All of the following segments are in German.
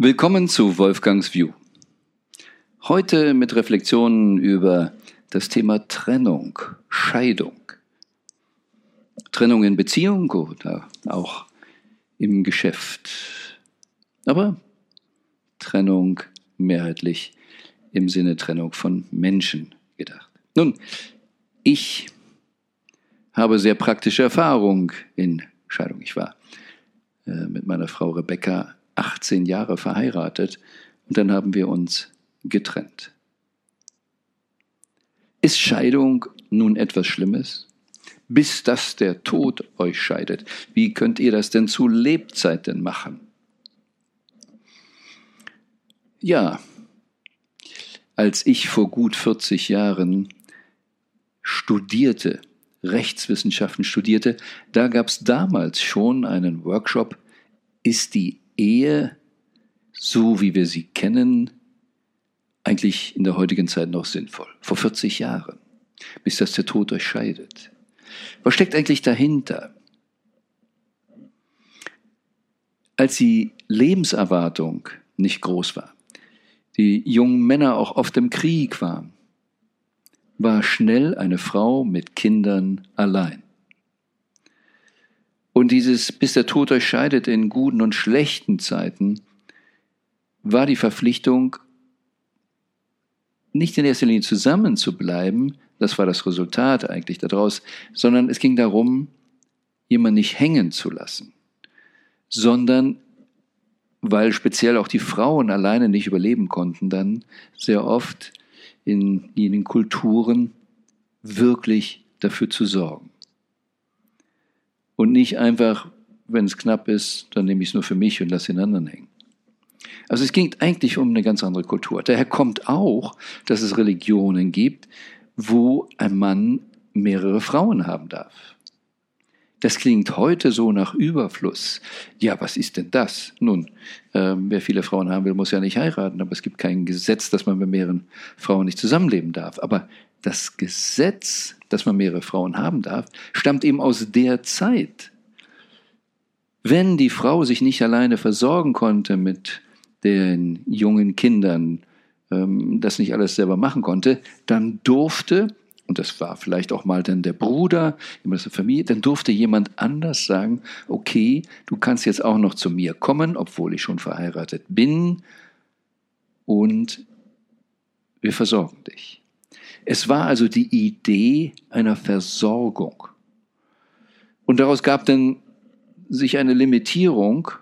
Willkommen zu Wolfgangs View. Heute mit Reflexionen über das Thema Trennung, Scheidung. Trennung in Beziehung oder auch im Geschäft. Aber Trennung mehrheitlich im Sinne Trennung von Menschen gedacht. Nun, ich habe sehr praktische Erfahrung in Scheidung. Ich war äh, mit meiner Frau Rebecca 18 Jahre verheiratet und dann haben wir uns getrennt. Ist Scheidung nun etwas Schlimmes? Bis dass der Tod euch scheidet. Wie könnt ihr das denn zu Lebzeiten machen? Ja, als ich vor gut 40 Jahren studierte, Rechtswissenschaften studierte, da gab es damals schon einen Workshop, ist die Ehe, so wie wir sie kennen, eigentlich in der heutigen Zeit noch sinnvoll? Vor 40 Jahren, bis das der Tod euch scheidet. Was steckt eigentlich dahinter? Als die Lebenserwartung nicht groß war, die jungen Männer auch oft im Krieg waren, war schnell eine Frau mit Kindern allein. Und dieses, bis der Tod euch scheidet in guten und schlechten Zeiten, war die Verpflichtung, nicht in erster Linie zusammen zu bleiben, das war das Resultat eigentlich daraus, sondern es ging darum, jemanden nicht hängen zu lassen, sondern weil speziell auch die Frauen alleine nicht überleben konnten, dann sehr oft in jenen Kulturen wirklich dafür zu sorgen. Und nicht einfach, wenn es knapp ist, dann nehme ich es nur für mich und lasse den anderen hängen. Also es ging eigentlich um eine ganz andere Kultur. Daher kommt auch, dass es Religionen gibt, wo ein Mann mehrere Frauen haben darf. Das klingt heute so nach Überfluss. Ja, was ist denn das? Nun, äh, wer viele Frauen haben will, muss ja nicht heiraten, aber es gibt kein Gesetz, dass man mit mehreren Frauen nicht zusammenleben darf. Aber das Gesetz, dass man mehrere Frauen haben darf, stammt eben aus der Zeit. Wenn die Frau sich nicht alleine versorgen konnte mit den jungen Kindern, ähm, das nicht alles selber machen konnte, dann durfte und das war vielleicht auch mal dann der Bruder, jemand aus der Familie, dann durfte jemand anders sagen, okay, du kannst jetzt auch noch zu mir kommen, obwohl ich schon verheiratet bin und wir versorgen dich. Es war also die Idee einer Versorgung. Und daraus gab dann sich eine Limitierung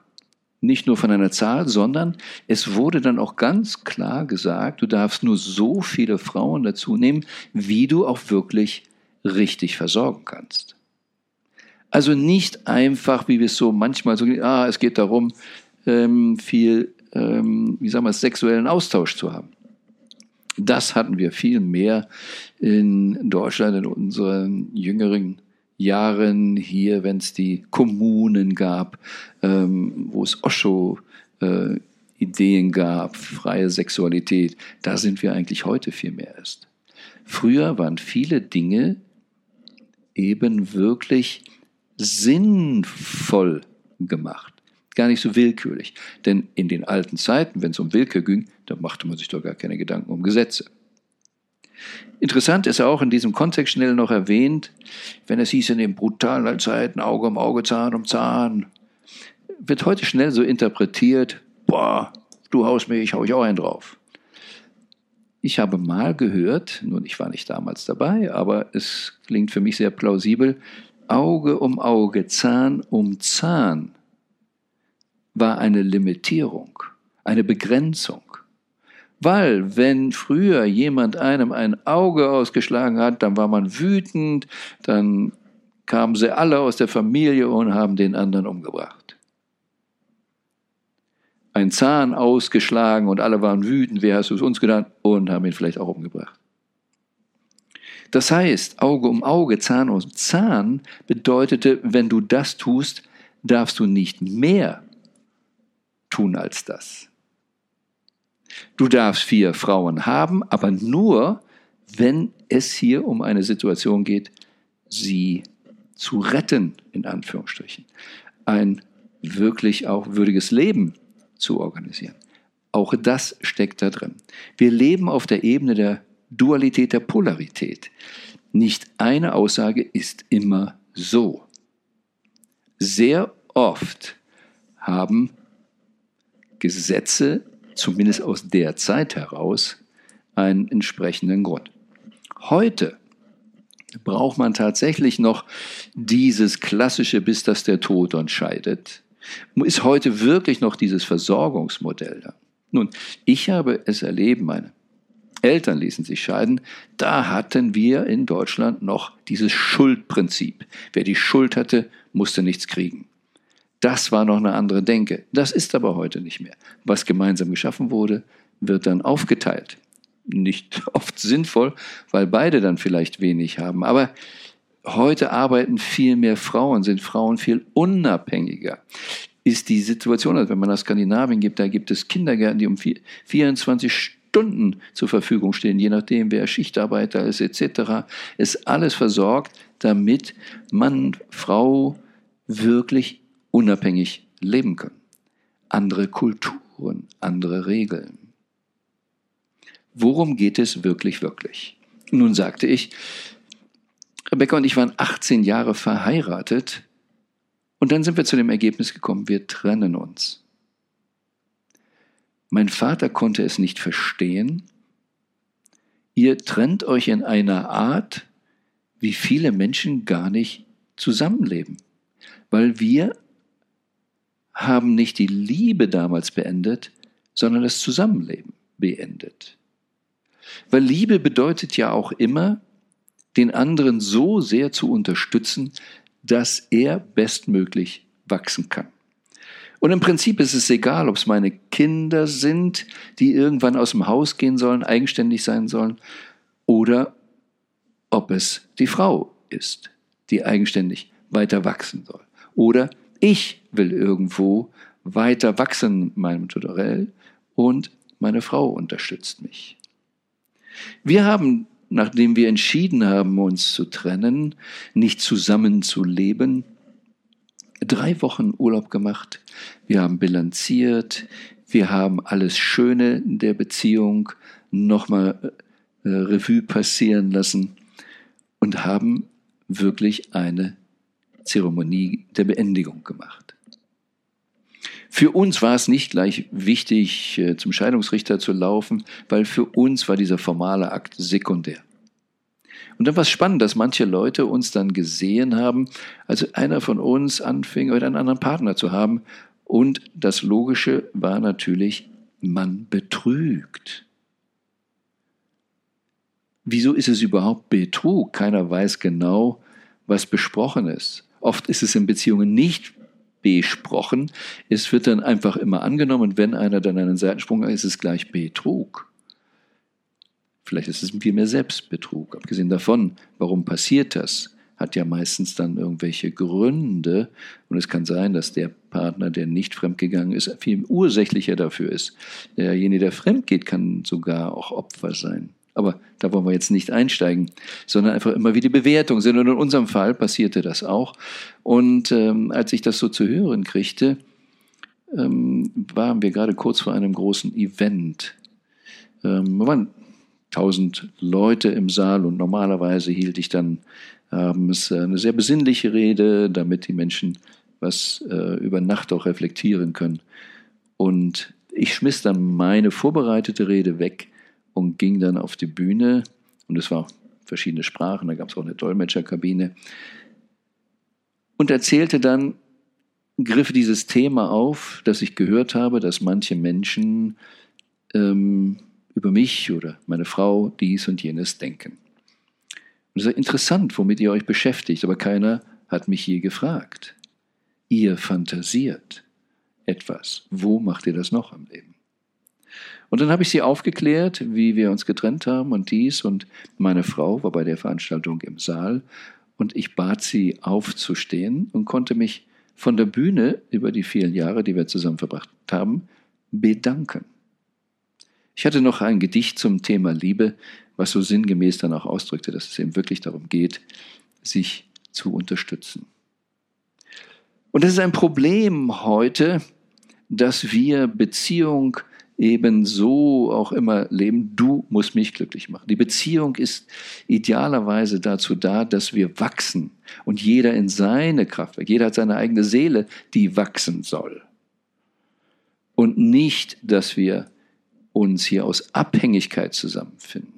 nicht nur von einer Zahl, sondern es wurde dann auch ganz klar gesagt, du darfst nur so viele Frauen dazu nehmen, wie du auch wirklich richtig versorgen kannst. Also nicht einfach, wie wir es so manchmal so, ah, es geht darum, ähm, viel, ähm, wie sagen wir, sexuellen Austausch zu haben. Das hatten wir viel mehr in Deutschland in unseren jüngeren Jahren hier, wenn es die Kommunen gab, ähm, wo es Osho äh, Ideen gab, freie Sexualität, da sind wir eigentlich heute viel mehr erst. Früher waren viele Dinge eben wirklich sinnvoll gemacht, gar nicht so willkürlich. Denn in den alten Zeiten, wenn es um Willkür ging, da machte man sich doch gar keine Gedanken um Gesetze. Interessant ist auch in diesem Kontext schnell noch erwähnt, wenn es hieß in den brutalen Zeiten Auge um Auge, Zahn um Zahn, wird heute schnell so interpretiert, boah, du haust mich, ich hau ich auch einen drauf. Ich habe mal gehört, nun ich war nicht damals dabei, aber es klingt für mich sehr plausibel, Auge um Auge, Zahn um Zahn war eine Limitierung, eine Begrenzung. Weil, wenn früher jemand einem ein Auge ausgeschlagen hat, dann war man wütend, dann kamen sie alle aus der Familie und haben den anderen umgebracht. Ein Zahn ausgeschlagen und alle waren wütend, wer hast du es uns getan? Und haben ihn vielleicht auch umgebracht. Das heißt, Auge um Auge, Zahn um Zahn bedeutete, wenn du das tust, darfst du nicht mehr tun als das. Du darfst vier Frauen haben, aber nur, wenn es hier um eine Situation geht, sie zu retten, in Anführungsstrichen. Ein wirklich auch würdiges Leben zu organisieren. Auch das steckt da drin. Wir leben auf der Ebene der Dualität, der Polarität. Nicht eine Aussage ist immer so. Sehr oft haben Gesetze, zumindest aus der Zeit heraus, einen entsprechenden Grund. Heute braucht man tatsächlich noch dieses klassische, bis das der Tod entscheidet. Ist heute wirklich noch dieses Versorgungsmodell da? Nun, ich habe es erlebt, meine Eltern ließen sich scheiden, da hatten wir in Deutschland noch dieses Schuldprinzip. Wer die Schuld hatte, musste nichts kriegen. Das war noch eine andere Denke. Das ist aber heute nicht mehr. Was gemeinsam geschaffen wurde, wird dann aufgeteilt. Nicht oft sinnvoll, weil beide dann vielleicht wenig haben. Aber heute arbeiten viel mehr Frauen, sind Frauen viel unabhängiger. Ist die Situation, also wenn man nach Skandinavien gibt, da gibt es Kindergärten, die um 24 Stunden zur Verfügung stehen, je nachdem, wer Schichtarbeiter ist, etc., ist alles versorgt, damit Mann, Frau wirklich unabhängig leben können. Andere Kulturen, andere Regeln. Worum geht es wirklich, wirklich? Nun sagte ich, Rebecca und ich waren 18 Jahre verheiratet und dann sind wir zu dem Ergebnis gekommen, wir trennen uns. Mein Vater konnte es nicht verstehen. Ihr trennt euch in einer Art, wie viele Menschen gar nicht zusammenleben, weil wir haben nicht die Liebe damals beendet, sondern das Zusammenleben beendet. Weil Liebe bedeutet ja auch immer, den anderen so sehr zu unterstützen, dass er bestmöglich wachsen kann. Und im Prinzip ist es egal, ob es meine Kinder sind, die irgendwann aus dem Haus gehen sollen, eigenständig sein sollen, oder ob es die Frau ist, die eigenständig weiter wachsen soll. Oder ich will irgendwo weiter wachsen in meinem Tutorial und meine Frau unterstützt mich. Wir haben, nachdem wir entschieden haben, uns zu trennen, nicht zusammen zu leben, drei Wochen Urlaub gemacht. Wir haben bilanziert. Wir haben alles Schöne der Beziehung nochmal äh, Revue passieren lassen und haben wirklich eine Zeremonie der Beendigung gemacht. Für uns war es nicht gleich wichtig, äh, zum Scheidungsrichter zu laufen, weil für uns war dieser formale Akt sekundär. Und dann war es spannend, dass manche Leute uns dann gesehen haben, als einer von uns anfing, einen anderen Partner zu haben. Und das Logische war natürlich, man betrügt. Wieso ist es überhaupt Betrug? Keiner weiß genau, was besprochen ist. Oft ist es in Beziehungen nicht besprochen. Es wird dann einfach immer angenommen, wenn einer dann einen Seitensprung hat, ist es gleich Betrug. Vielleicht ist es vielmehr Selbstbetrug. Abgesehen davon, warum passiert das? Hat ja meistens dann irgendwelche Gründe. Und es kann sein, dass der Partner, der nicht fremdgegangen ist, viel ursächlicher dafür ist. Derjenige, der fremd geht, kann sogar auch Opfer sein. Aber da wollen wir jetzt nicht einsteigen, sondern einfach immer wie die Bewertung. Und in unserem Fall passierte das auch. Und ähm, als ich das so zu hören kriegte, ähm, waren wir gerade kurz vor einem großen Event. Ähm, wir waren tausend Leute im Saal und normalerweise hielt ich dann abends eine sehr besinnliche Rede, damit die Menschen was äh, über Nacht auch reflektieren können. Und ich schmiss dann meine vorbereitete Rede weg und ging dann auf die Bühne. Und es war verschiedene Sprachen, da gab es auch eine Dolmetscherkabine. Und erzählte dann, griff dieses Thema auf, dass ich gehört habe, dass manche Menschen ähm, über mich oder meine Frau dies und jenes denken. Und es ist interessant, womit ihr euch beschäftigt, aber keiner hat mich je gefragt. Ihr fantasiert etwas. Wo macht ihr das noch im Leben? Und dann habe ich sie aufgeklärt, wie wir uns getrennt haben und dies. Und meine Frau war bei der Veranstaltung im Saal. Und ich bat sie aufzustehen und konnte mich von der Bühne über die vielen Jahre, die wir zusammen verbracht haben, bedanken. Ich hatte noch ein Gedicht zum Thema Liebe, was so sinngemäß dann auch ausdrückte, dass es eben wirklich darum geht, sich zu unterstützen. Und es ist ein Problem heute, dass wir Beziehung eben so auch immer leben, du musst mich glücklich machen. Die Beziehung ist idealerweise dazu da, dass wir wachsen und jeder in seine Kraft, jeder hat seine eigene Seele, die wachsen soll. Und nicht, dass wir uns hier aus Abhängigkeit zusammenfinden.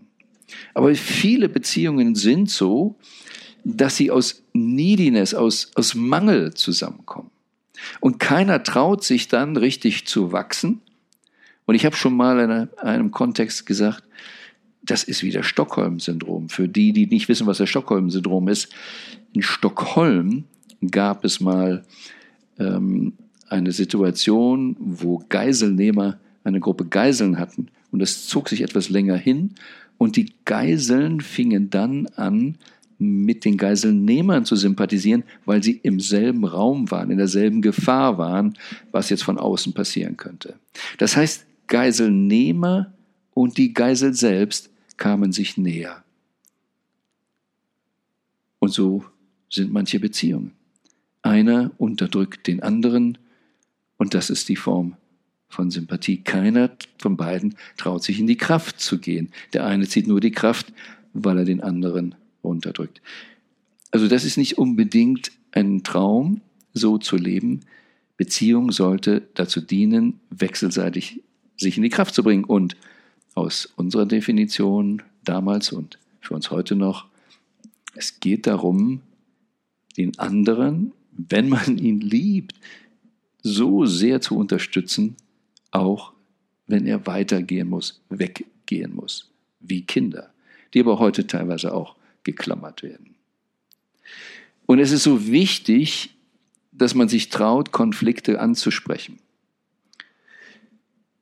Aber viele Beziehungen sind so, dass sie aus Neediness, aus, aus Mangel zusammenkommen. Und keiner traut sich dann richtig zu wachsen. Und ich habe schon mal in einem Kontext gesagt, das ist wie das Stockholm-Syndrom. Für die, die nicht wissen, was das Stockholm-Syndrom ist, in Stockholm gab es mal ähm, eine Situation, wo Geiselnehmer eine Gruppe Geiseln hatten und es zog sich etwas länger hin und die Geiseln fingen dann an, mit den Geiselnehmern zu sympathisieren, weil sie im selben Raum waren, in derselben Gefahr waren, was jetzt von außen passieren könnte. Das heißt, Geiselnehmer und die Geisel selbst kamen sich näher. Und so sind manche Beziehungen. Einer unterdrückt den anderen und das ist die Form von Sympathie. Keiner von beiden traut sich in die Kraft zu gehen. Der eine zieht nur die Kraft, weil er den anderen runterdrückt. Also das ist nicht unbedingt ein Traum, so zu leben. Beziehung sollte dazu dienen, wechselseitig sich in die Kraft zu bringen. Und aus unserer Definition damals und für uns heute noch, es geht darum, den anderen, wenn man ihn liebt, so sehr zu unterstützen, auch wenn er weitergehen muss, weggehen muss, wie Kinder, die aber heute teilweise auch geklammert werden. Und es ist so wichtig, dass man sich traut, Konflikte anzusprechen.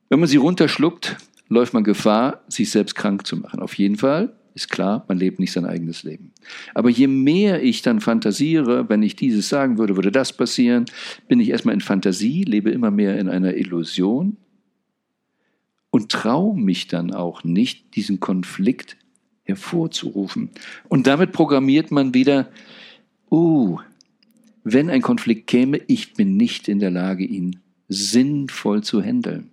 Wenn man sie runterschluckt, läuft man Gefahr, sich selbst krank zu machen. Auf jeden Fall ist klar, man lebt nicht sein eigenes Leben. Aber je mehr ich dann fantasiere, wenn ich dieses sagen würde, würde das passieren, bin ich erstmal in Fantasie, lebe immer mehr in einer Illusion und traue mich dann auch nicht, diesen Konflikt hervorzurufen. Und damit programmiert man wieder, uh, wenn ein Konflikt käme, ich bin nicht in der Lage, ihn sinnvoll zu handeln.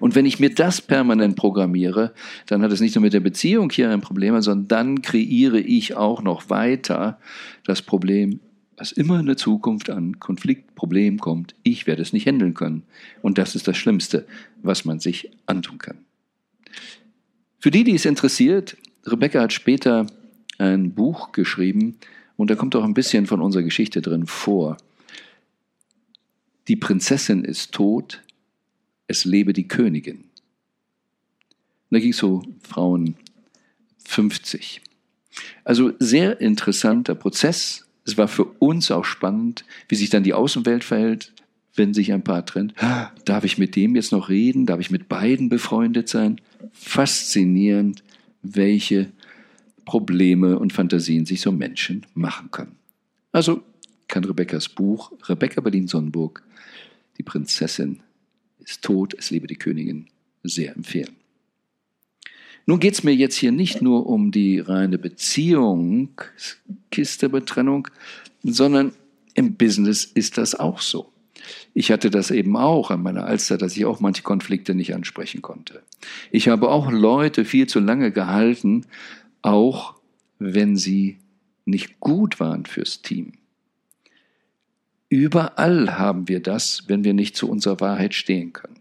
Und wenn ich mir das permanent programmiere, dann hat es nicht nur mit der Beziehung hier ein Problem, sondern dann kreiere ich auch noch weiter das Problem, was immer in der Zukunft an Konflikt, Problem kommt, ich werde es nicht handeln können. Und das ist das Schlimmste, was man sich antun kann. Für die, die es interessiert, Rebecca hat später ein Buch geschrieben und da kommt auch ein bisschen von unserer Geschichte drin vor. Die Prinzessin ist tot, es lebe die Königin. Und da ging es so Frauen 50. Also sehr interessanter Prozess. Es war für uns auch spannend, wie sich dann die Außenwelt verhält, wenn sich ein Paar trennt. Darf ich mit dem jetzt noch reden? Darf ich mit beiden befreundet sein? Faszinierend, welche Probleme und Fantasien sich so Menschen machen können. Also kann Rebekkas Buch Rebecca Berlin-Sonnenburg, die Prinzessin ist tot, es lebe die Königin, sehr empfehlen. Nun geht es mir jetzt hier nicht nur um die reine Beziehung, Kiste Betrennung, sondern im Business ist das auch so. Ich hatte das eben auch an meiner Alster, dass ich auch manche Konflikte nicht ansprechen konnte. Ich habe auch Leute viel zu lange gehalten, auch wenn sie nicht gut waren fürs Team. Überall haben wir das, wenn wir nicht zu unserer Wahrheit stehen können.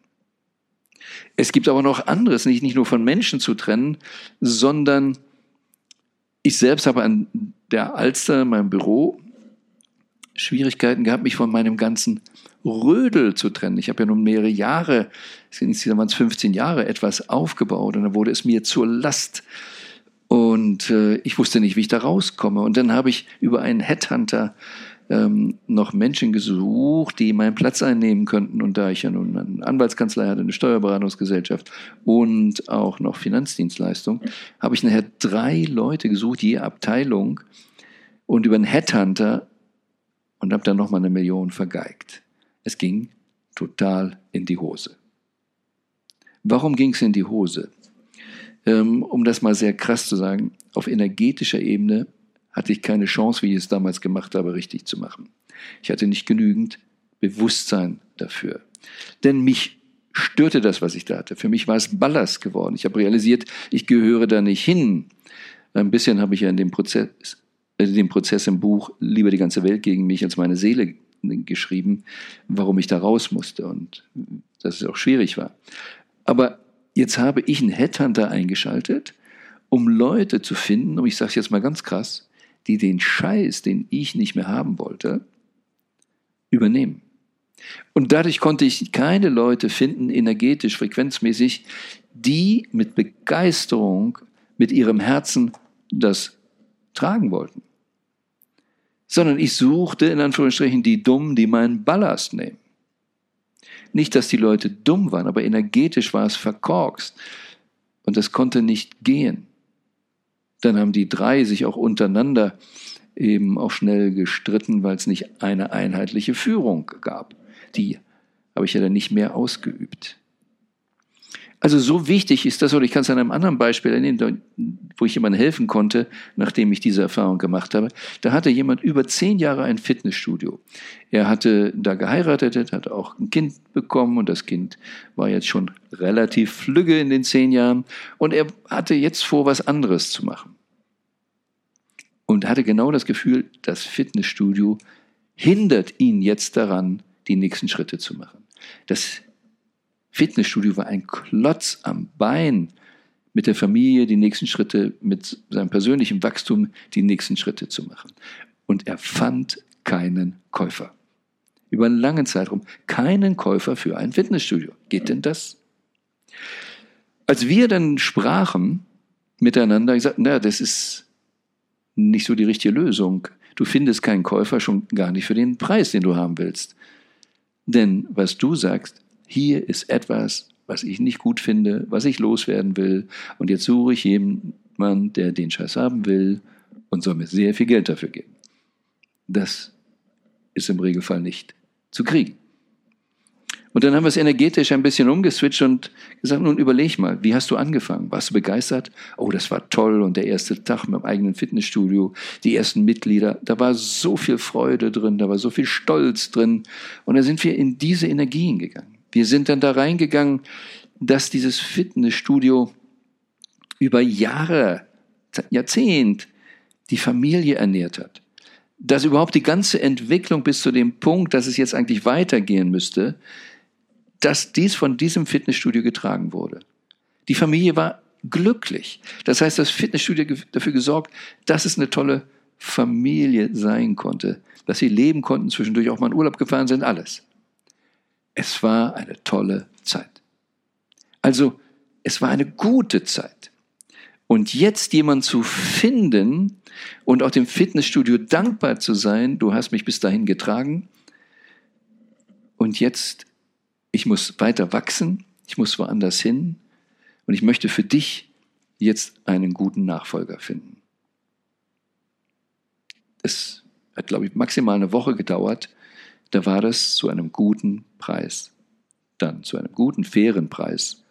Es gibt aber noch anderes, nicht, nicht nur von Menschen zu trennen, sondern ich selbst habe an der Alster, meinem Büro, Schwierigkeiten gehabt, mich von meinem ganzen Rödel zu trennen. Ich habe ja nun mehrere Jahre, insgesamt waren es 15 Jahre, etwas aufgebaut und dann wurde es mir zur Last. Und äh, ich wusste nicht, wie ich da rauskomme. Und dann habe ich über einen Headhunter ähm, noch Menschen gesucht, die meinen Platz einnehmen könnten. Und da ich ja nun eine Anwaltskanzlei hatte, eine Steuerberatungsgesellschaft und auch noch Finanzdienstleistung, habe ich nachher drei Leute gesucht, je Abteilung. Und über einen Headhunter und habe dann nochmal eine Million vergeigt. Es ging total in die Hose. Warum ging es in die Hose? Ähm, um das mal sehr krass zu sagen, auf energetischer Ebene hatte ich keine Chance, wie ich es damals gemacht habe, richtig zu machen. Ich hatte nicht genügend Bewusstsein dafür. Denn mich störte das, was ich da hatte. Für mich war es Ballast geworden. Ich habe realisiert, ich gehöre da nicht hin. Ein bisschen habe ich ja in dem Prozess, in dem Prozess im Buch Lieber die ganze Welt gegen mich als meine Seele geschrieben, warum ich da raus musste und dass es auch schwierig war. Aber jetzt habe ich einen Headhunter eingeschaltet, um Leute zu finden, und ich sage es jetzt mal ganz krass, die den Scheiß, den ich nicht mehr haben wollte, übernehmen. Und dadurch konnte ich keine Leute finden, energetisch, frequenzmäßig, die mit Begeisterung, mit ihrem Herzen das tragen wollten. Sondern ich suchte in Anführungsstrichen die Dummen, die meinen Ballast nehmen. Nicht, dass die Leute dumm waren, aber energetisch war es verkorkst. Und das konnte nicht gehen. Dann haben die drei sich auch untereinander eben auch schnell gestritten, weil es nicht eine einheitliche Führung gab. Die habe ich ja dann nicht mehr ausgeübt. Also so wichtig ist das, oder ich kann es an einem anderen Beispiel erinnern, wo ich jemandem helfen konnte, nachdem ich diese Erfahrung gemacht habe. Da hatte jemand über zehn Jahre ein Fitnessstudio. Er hatte da geheiratet, hat auch ein Kind bekommen und das Kind war jetzt schon relativ flügge in den zehn Jahren und er hatte jetzt vor, was anderes zu machen. Und hatte genau das Gefühl, das Fitnessstudio hindert ihn jetzt daran, die nächsten Schritte zu machen. Das Fitnessstudio war ein Klotz am Bein, mit der Familie die nächsten Schritte, mit seinem persönlichen Wachstum die nächsten Schritte zu machen. Und er fand keinen Käufer. Über einen langen Zeitraum keinen Käufer für ein Fitnessstudio. Geht denn das? Als wir dann sprachen miteinander, ich sagte, na, das ist nicht so die richtige Lösung. Du findest keinen Käufer schon gar nicht für den Preis, den du haben willst. Denn was du sagst, hier ist etwas, was ich nicht gut finde, was ich loswerden will. Und jetzt suche ich jemanden, der den Scheiß haben will und soll mir sehr viel Geld dafür geben. Das ist im Regelfall nicht zu kriegen. Und dann haben wir es energetisch ein bisschen umgeswitcht und gesagt, nun überleg mal, wie hast du angefangen? Warst du begeistert? Oh, das war toll und der erste Tag mit dem eigenen Fitnessstudio, die ersten Mitglieder, da war so viel Freude drin, da war so viel Stolz drin und da sind wir in diese Energien gegangen. Wir sind dann da reingegangen, dass dieses Fitnessstudio über Jahre, Jahrzehnt die Familie ernährt hat. Dass überhaupt die ganze Entwicklung bis zu dem Punkt, dass es jetzt eigentlich weitergehen müsste, dass dies von diesem Fitnessstudio getragen wurde. Die Familie war glücklich. Das heißt, das Fitnessstudio dafür gesorgt, dass es eine tolle Familie sein konnte, dass sie leben konnten, zwischendurch auch mal in Urlaub gefahren sind, alles. Es war eine tolle Zeit. Also, es war eine gute Zeit. Und jetzt jemand zu finden und auch dem Fitnessstudio dankbar zu sein, du hast mich bis dahin getragen und jetzt, ich muss weiter wachsen, ich muss woanders hin und ich möchte für dich jetzt einen guten Nachfolger finden. Es hat, glaube ich, maximal eine Woche gedauert, da war das zu einem guten Preis, dann zu einem guten, fairen Preis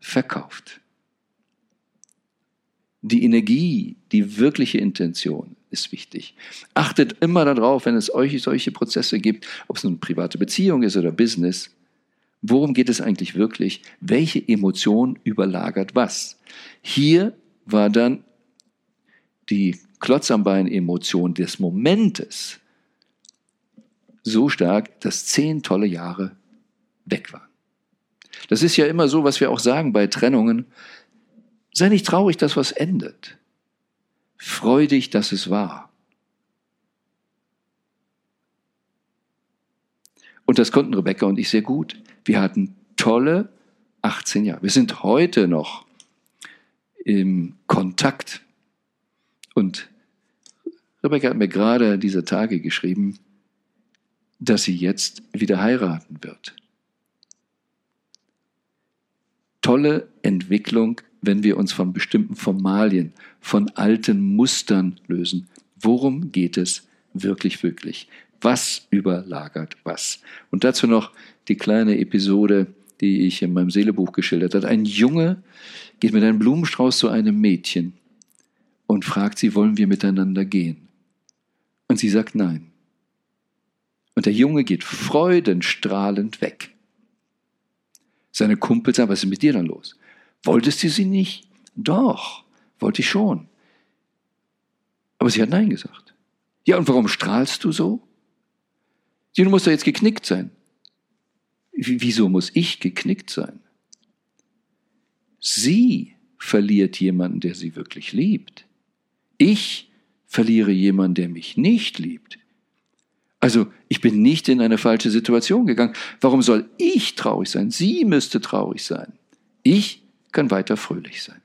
verkauft. Die Energie, die wirkliche Intention ist wichtig. Achtet immer darauf, wenn es euch solche Prozesse gibt, ob es eine private Beziehung ist oder Business, worum geht es eigentlich wirklich? Welche Emotion überlagert was? Hier war dann die Klotz am Bein Emotion des Momentes so stark, dass zehn tolle Jahre weg waren. Das ist ja immer so, was wir auch sagen bei Trennungen. Sei nicht traurig, dass was endet. Freu dich, dass es war. Und das konnten Rebecca und ich sehr gut. Wir hatten tolle 18 Jahre. Wir sind heute noch im Kontakt. Und Rebecca hat mir gerade diese Tage geschrieben, dass sie jetzt wieder heiraten wird. Tolle Entwicklung, wenn wir uns von bestimmten Formalien, von alten Mustern lösen. Worum geht es wirklich, wirklich? Was überlagert was? Und dazu noch die kleine Episode, die ich in meinem Seelebuch geschildert habe. Ein Junge geht mit einem Blumenstrauß zu einem Mädchen und fragt sie, wollen wir miteinander gehen? Und sie sagt nein. Und der Junge geht freudenstrahlend weg. Seine Kumpels sagen, was ist mit dir dann los? Wolltest du sie nicht? Doch, wollte ich schon. Aber sie hat Nein gesagt. Ja, und warum strahlst du so? Du musst doch jetzt geknickt sein. Wieso muss ich geknickt sein? Sie verliert jemanden, der sie wirklich liebt. Ich verliere jemanden, der mich nicht liebt. Also ich bin nicht in eine falsche Situation gegangen. Warum soll ich traurig sein? Sie müsste traurig sein. Ich kann weiter fröhlich sein.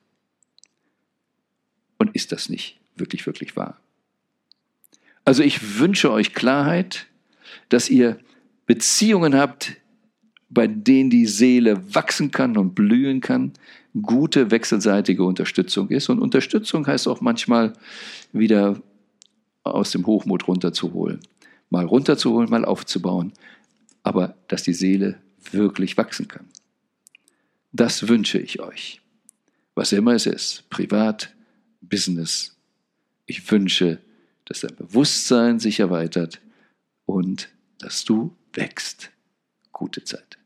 Und ist das nicht wirklich, wirklich wahr? Also ich wünsche euch Klarheit, dass ihr Beziehungen habt, bei denen die Seele wachsen kann und blühen kann, gute wechselseitige Unterstützung ist. Und Unterstützung heißt auch manchmal wieder aus dem Hochmut runterzuholen. Mal runterzuholen, mal aufzubauen. Aber dass die Seele wirklich wachsen kann. Das wünsche ich euch. Was immer es ist, privat, Business. Ich wünsche, dass dein Bewusstsein sich erweitert und dass du wächst. Gute Zeit.